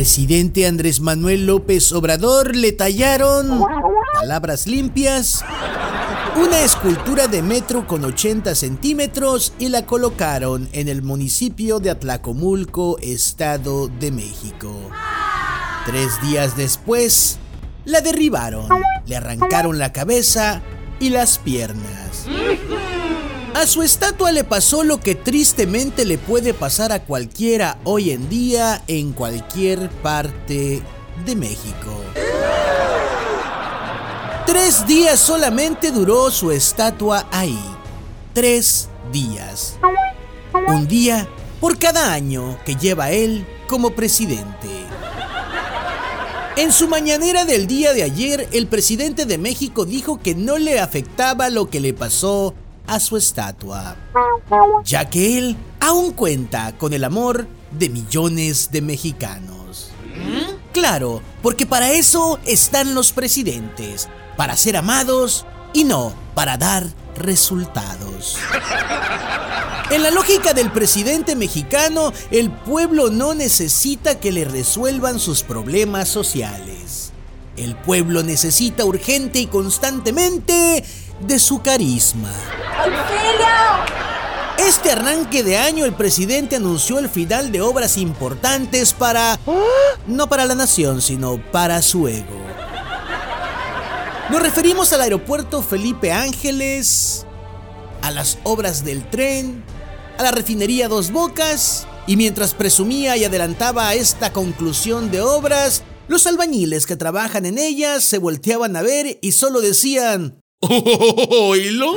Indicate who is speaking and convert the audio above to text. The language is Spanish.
Speaker 1: presidente Andrés Manuel López Obrador le tallaron, palabras limpias, una escultura de metro con 80 centímetros y la colocaron en el municipio de Atlacomulco, Estado de México. Tres días después, la derribaron, le arrancaron la cabeza y las piernas. A su estatua le pasó lo que tristemente le puede pasar a cualquiera hoy en día en cualquier parte de México. Tres días solamente duró su estatua ahí. Tres días. Un día por cada año que lleva él como presidente. En su mañanera del día de ayer, el presidente de México dijo que no le afectaba lo que le pasó a su estatua, ya que él aún cuenta con el amor de millones de mexicanos. Claro, porque para eso están los presidentes, para ser amados y no para dar resultados. En la lógica del presidente mexicano, el pueblo no necesita que le resuelvan sus problemas sociales. El pueblo necesita urgente y constantemente de su carisma. Este arranque de año el presidente anunció el final de obras importantes para... no para la nación, sino para su ego. Nos referimos al aeropuerto Felipe Ángeles, a las obras del tren, a la refinería Dos Bocas, y mientras presumía y adelantaba esta conclusión de obras, los albañiles que trabajan en ellas se volteaban a ver y solo decían,
Speaker 2: ¿Oílo?